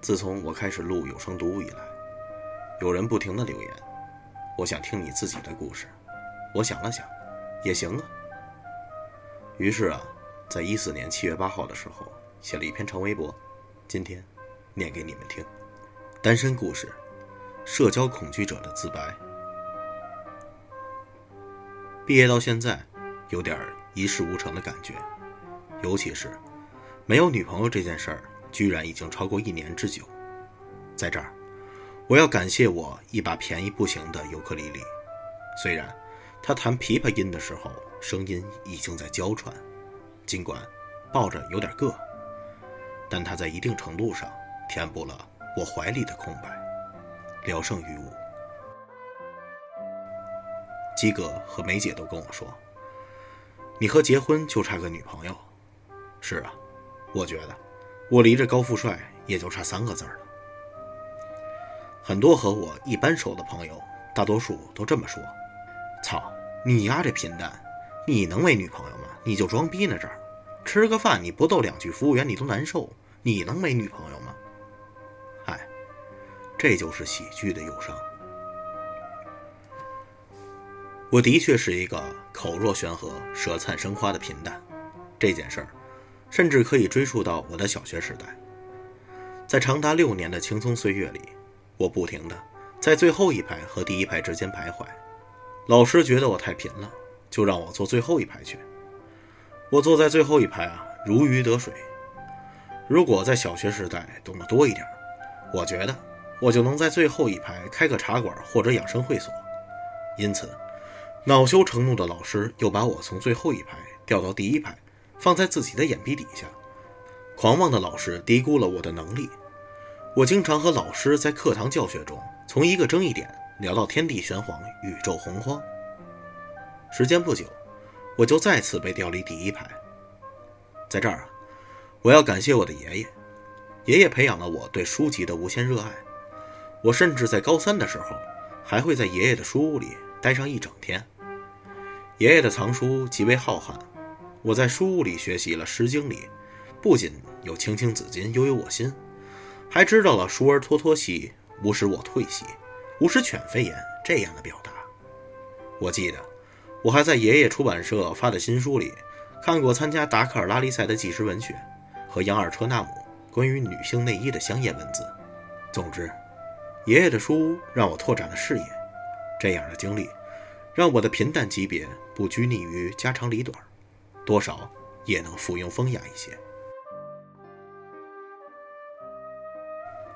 自从我开始录有声读物以来，有人不停的留言，我想听你自己的故事。我想了想，也行啊。于是啊，在一四年七月八号的时候，写了一篇长微博，今天念给你们听。单身故事，社交恐惧者的自白。毕业到现在，有点一事无成的感觉，尤其是没有女朋友这件事儿。居然已经超过一年之久，在这儿，我要感谢我一把便宜不行的尤克里里。虽然他弹琵琶音的时候声音已经在娇喘，尽管抱着有点硌，但他在一定程度上填补了我怀里的空白，聊胜于无。基哥和梅姐都跟我说：“你和结婚就差个女朋友。”是啊，我觉得。我离这高富帅也就差三个字了。很多和我一般熟的朋友，大多数都这么说：“操，你丫这贫蛋，你能没女朋友吗？你就装逼呢！这儿吃个饭你不逗两句服务员你都难受，你能没女朋友吗？”嗨，这就是喜剧的忧伤。我的确是一个口若悬河、舌灿生花的贫蛋，这件事儿。甚至可以追溯到我的小学时代，在长达六年的青葱岁月里，我不停地在最后一排和第一排之间徘徊。老师觉得我太贫了，就让我坐最后一排去。我坐在最后一排啊，如鱼得水。如果在小学时代懂得多一点，我觉得我就能在最后一排开个茶馆或者养生会所。因此，恼羞成怒的老师又把我从最后一排调到第一排。放在自己的眼皮底下，狂妄的老师低估了我的能力。我经常和老师在课堂教学中，从一个争议点聊到天地玄黄、宇宙洪荒。时间不久，我就再次被调离第一排。在这儿啊，我要感谢我的爷爷，爷爷培养了我对书籍的无限热爱。我甚至在高三的时候，还会在爷爷的书屋里待上一整天。爷爷的藏书极为浩瀚。我在书屋里学习了《诗经》里，不仅有“青青子衿，悠悠我心”，还知道了“疏而脱脱兮，吾使我退兮，吾使犬吠焉”这样的表达。我记得，我还在爷爷出版社发的新书里看过参加达喀尔拉力赛的纪实文学和杨尔车纳姆关于女性内衣的香艳文字。总之，爷爷的书让我拓展了视野。这样的经历，让我的平淡级别不拘泥于家长里短。多少也能附庸风雅一些。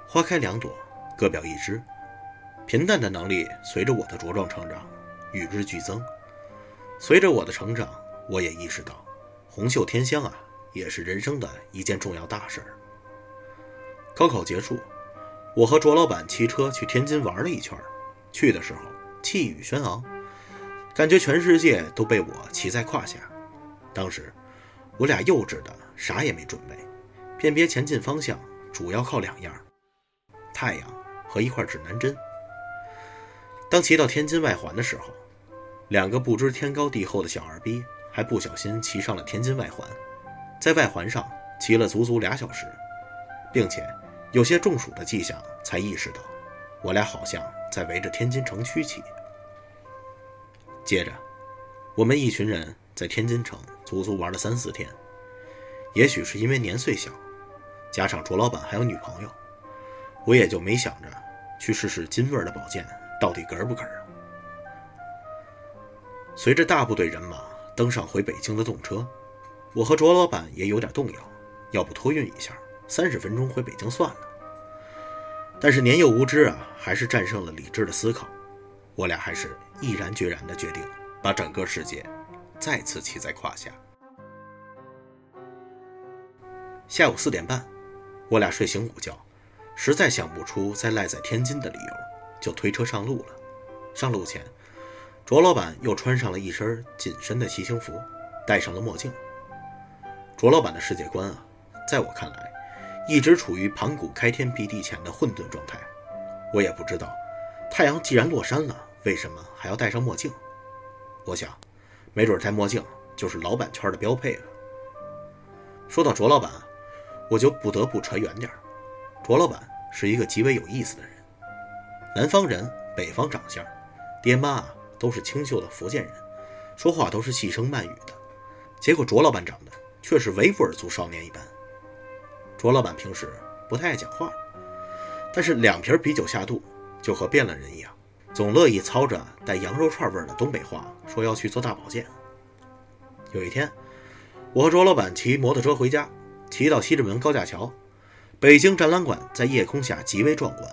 花开两朵，各表一枝。平淡的能力随着我的茁壮成长，与日俱增。随着我的成长，我也意识到，红袖添香啊，也是人生的一件重要大事儿。高考结束，我和卓老板骑车去天津玩了一圈。去的时候气宇轩昂，感觉全世界都被我骑在胯下。当时，我俩幼稚的啥也没准备，辨别前进方向主要靠两样：太阳和一块指南针。当骑到天津外环的时候，两个不知天高地厚的小二逼还不小心骑上了天津外环，在外环上骑了足足俩小时，并且有些中暑的迹象，才意识到我俩好像在围着天津城区骑。接着，我们一群人在天津城。足足玩了三四天，也许是因为年岁小，加上卓老板还有女朋友，我也就没想着去试试金味的宝剑到底哏不哏啊。随着大部队人马登上回北京的动车，我和卓老板也有点动摇，要不托运一下，三十分钟回北京算了。但是年幼无知啊，还是战胜了理智的思考，我俩还是毅然决然地决定把整个世界。再次骑在胯下。下午四点半，我俩睡醒午觉，实在想不出再赖在天津的理由，就推车上路了。上路前，卓老板又穿上了一身紧身的骑行服，戴上了墨镜。卓老板的世界观啊，在我看来，一直处于盘古开天辟地前的混沌状态。我也不知道，太阳既然落山了，为什么还要戴上墨镜？我想。没准戴墨镜就是老板圈的标配了。说到卓老板啊，我就不得不扯远点儿卓老板是一个极为有意思的人，南方人，北方长相，爹妈啊都是清秀的福建人，说话都是细声慢语的。结果卓老板长得却是维吾尔族少年一般。卓老板平时不太爱讲话，但是两瓶啤酒下肚，就和变了人一样，总乐意操着带羊肉串味儿的东北话，说要去做大保健。有一天，我和卓老板骑摩托车回家，骑到西直门高架桥，北京展览馆在夜空下极为壮观。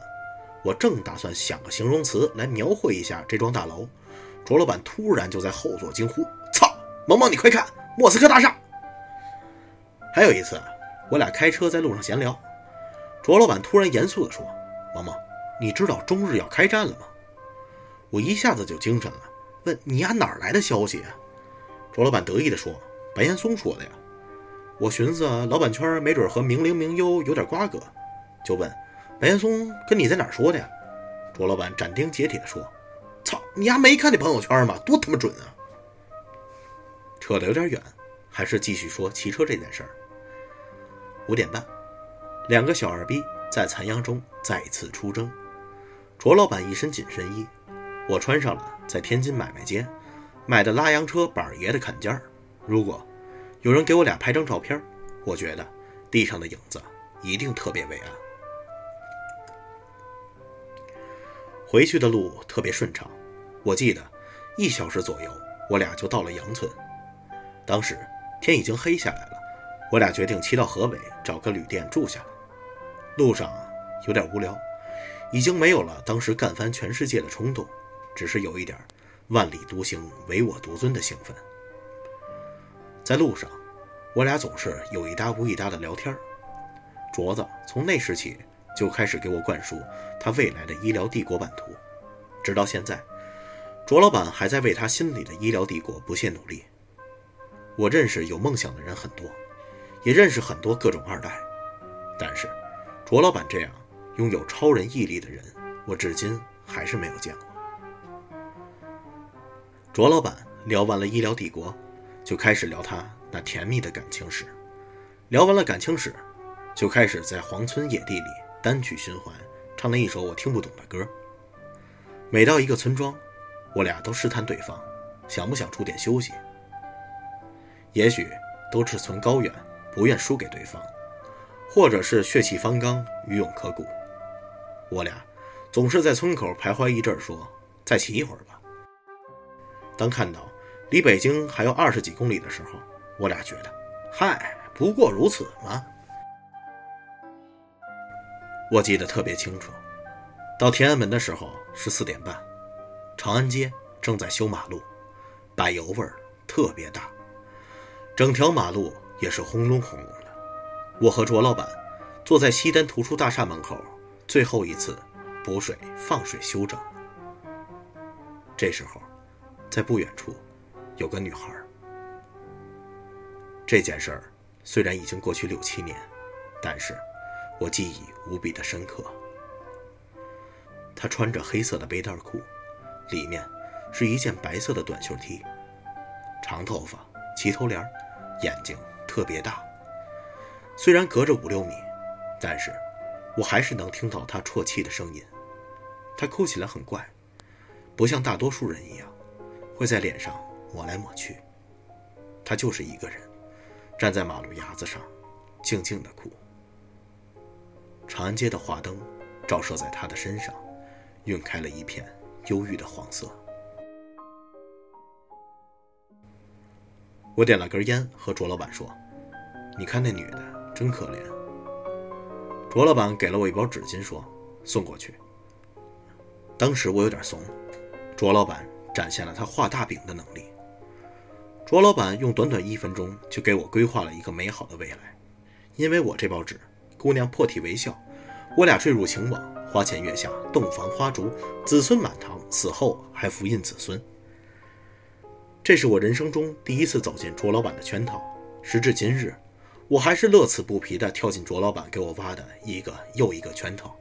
我正打算想个形容词来描绘一下这幢大楼，卓老板突然就在后座惊呼：“操，萌萌，你快看，莫斯科大厦！”还有一次，我俩开车在路上闲聊，卓老板突然严肃地说：“萌萌，你知道中日要开战了吗？”我一下子就精神了，问：“你丫哪来的消息啊？”卓老板得意地说：“白岩松说的呀。”我寻思老板圈没准和明灵明优有点瓜葛，就问：“白岩松跟你在哪儿说的呀？”卓老板斩钉截铁地说：“操，你丫没看那朋友圈吗？多他妈准啊！”扯得有点远，还是继续说骑车这件事儿。五点半，两个小二逼在残阳中再次出征。卓老板一身紧身衣，我穿上了在天津买卖街。买的拉洋车板爷的坎肩儿，如果有人给我俩拍张照片，我觉得地上的影子一定特别伟岸。回去的路特别顺畅，我记得一小时左右，我俩就到了杨村。当时天已经黑下来了，我俩决定骑到河北找个旅店住下来。路上有点无聊，已经没有了当时干翻全世界的冲动，只是有一点。万里独行，唯我独尊的兴奋。在路上，我俩总是有一搭无一搭的聊天镯子从那时起就开始给我灌输他未来的医疗帝国版图，直到现在，卓老板还在为他心里的医疗帝国不懈努力。我认识有梦想的人很多，也认识很多各种二代，但是卓老板这样拥有超人毅力的人，我至今还是没有见过。卓老板聊完了医疗帝国，就开始聊他那甜蜜的感情史。聊完了感情史，就开始在黄村野地里单曲循环唱了一首我听不懂的歌。每到一个村庄，我俩都试探对方想不想出点休息。也许都志存高远，不愿输给对方，或者是血气方刚，余勇可古。我俩总是在村口徘徊一阵，说再骑一会儿吧。当看到离北京还有二十几公里的时候，我俩觉得，嗨，不过如此嘛。我记得特别清楚，到天安门的时候是四点半，长安街正在修马路，柏油味儿特别大，整条马路也是轰隆轰隆的。我和卓老板坐在西单图书大厦门口，最后一次补水放水修整。这时候。在不远处，有个女孩。这件事儿虽然已经过去六七年，但是我记忆无比的深刻。她穿着黑色的背带裤，里面是一件白色的短袖 T，长头发，齐头帘，眼睛特别大。虽然隔着五六米，但是我还是能听到她啜泣的声音。她哭起来很怪，不像大多数人一样。会在脸上抹来抹去，他就是一个人，站在马路牙子上，静静的哭。长安街的华灯照射在他的身上，晕开了一片忧郁的黄色。我点了根烟，和卓老板说：“你看那女的真可怜。”卓老板给了我一包纸巾，说：“送过去。”当时我有点怂，卓老板。展现了他画大饼的能力。卓老板用短短一分钟就给我规划了一个美好的未来。因为我这包纸，姑娘破涕为笑，我俩坠入情网，花前月下，洞房花烛，子孙满堂，死后还福荫子孙。这是我人生中第一次走进卓老板的圈套。时至今日，我还是乐此不疲地跳进卓老板给我挖的一个又一个圈套。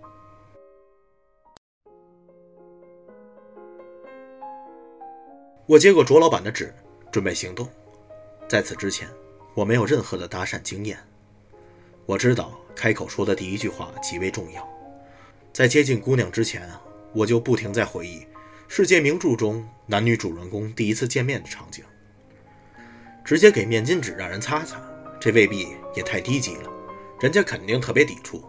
我接过卓老板的纸，准备行动。在此之前，我没有任何的搭讪经验。我知道开口说的第一句话极为重要，在接近姑娘之前啊，我就不停在回忆世界名著中男女主人公第一次见面的场景。直接给面巾纸让人擦擦，这未必也太低级了，人家肯定特别抵触。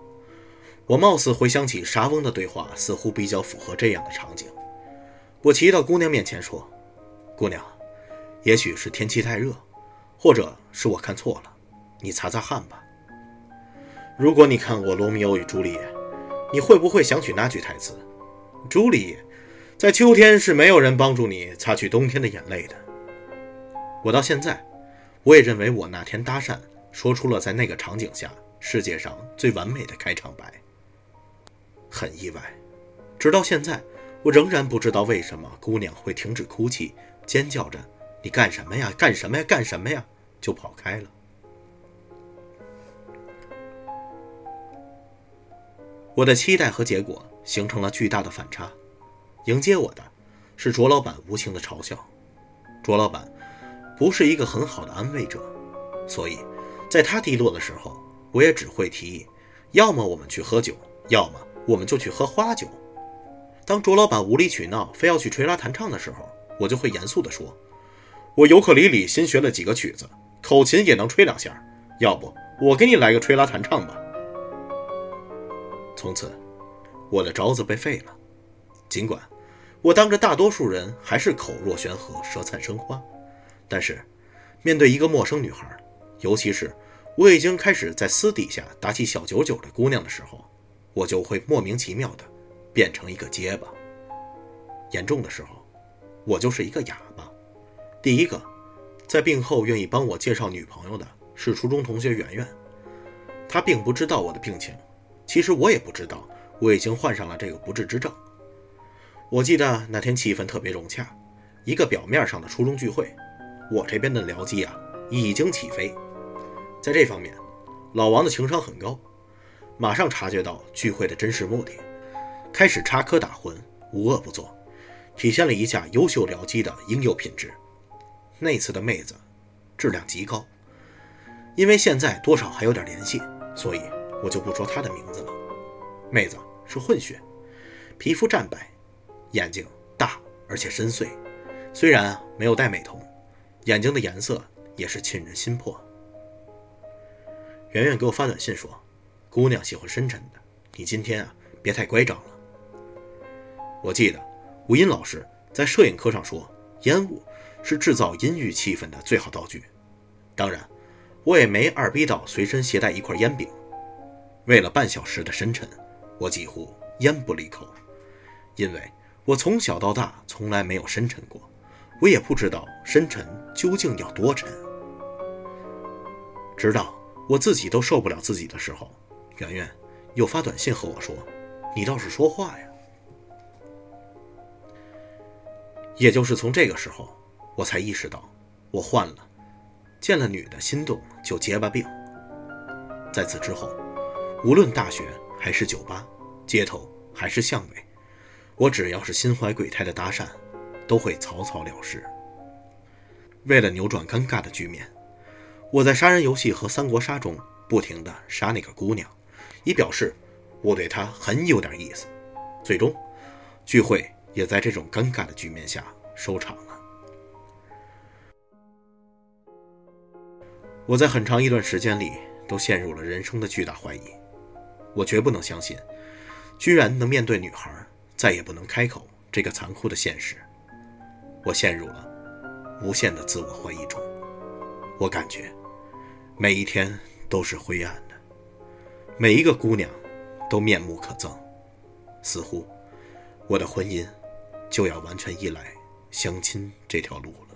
我貌似回想起莎翁的对话，似乎比较符合这样的场景。我骑到姑娘面前说：“姑娘，也许是天气太热，或者是我看错了，你擦擦汗吧。如果你看过《罗密欧与朱丽叶》，你会不会想起那句台词：朱丽叶，在秋天是没有人帮助你擦去冬天的眼泪的。我到现在，我也认为我那天搭讪说出了在那个场景下世界上最完美的开场白。很意外，直到现在。”我仍然不知道为什么姑娘会停止哭泣，尖叫着：“你干什么呀？干什么呀？干什么呀？”就跑开了。我的期待和结果形成了巨大的反差。迎接我的是卓老板无情的嘲笑。卓老板不是一个很好的安慰者，所以在他低落的时候，我也只会提议：要么我们去喝酒，要么我们就去喝花酒。当卓老板无理取闹，非要去吹拉弹唱的时候，我就会严肃地说：“我尤克里里新学了几个曲子，口琴也能吹两下，要不我给你来个吹拉弹唱吧。”从此，我的招子被废了。尽管我当着大多数人还是口若悬河、舌灿生花，但是面对一个陌生女孩，尤其是我已经开始在私底下打起小九九的姑娘的时候，我就会莫名其妙的。变成一个结巴。严重的时候，我就是一个哑巴。第一个，在病后愿意帮我介绍女朋友的是初中同学圆圆。她并不知道我的病情，其实我也不知道我已经患上了这个不治之症。我记得那天气氛特别融洽，一个表面上的初中聚会，我这边的僚机啊已经起飞。在这方面，老王的情商很高，马上察觉到聚会的真实目的。开始插科打诨，无恶不作，体现了一架优秀僚机的应有品质。那次的妹子质量极高，因为现在多少还有点联系，所以我就不说她的名字了。妹子是混血，皮肤湛白，眼睛大而且深邃，虽然没有戴美瞳，眼睛的颜色也是沁人心魄。圆圆给我发短信说：“姑娘喜欢深沉的，你今天啊别太乖张了。”我记得吴音老师在摄影课上说，烟雾是制造阴郁气氛的最好道具。当然，我也没二逼到随身携带一块烟饼。为了半小时的深沉，我几乎烟不离口，因为我从小到大从来没有深沉过，我也不知道深沉究竟要多沉。直到我自己都受不了自己的时候，圆圆又发短信和我说：“你倒是说话呀。”也就是从这个时候，我才意识到我患了见了女的心动就结巴病。在此之后，无论大学还是酒吧、街头还是巷尾，我只要是心怀鬼胎的搭讪，都会草草了事。为了扭转尴尬的局面，我在杀人游戏和三国杀中不停地杀那个姑娘，以表示我对她很有点意思。最终，聚会。也在这种尴尬的局面下收场了。我在很长一段时间里都陷入了人生的巨大怀疑，我绝不能相信，居然能面对女孩再也不能开口这个残酷的现实。我陷入了无限的自我怀疑中，我感觉每一天都是灰暗的，每一个姑娘都面目可憎，似乎我的婚姻。就要完全依赖相亲这条路了。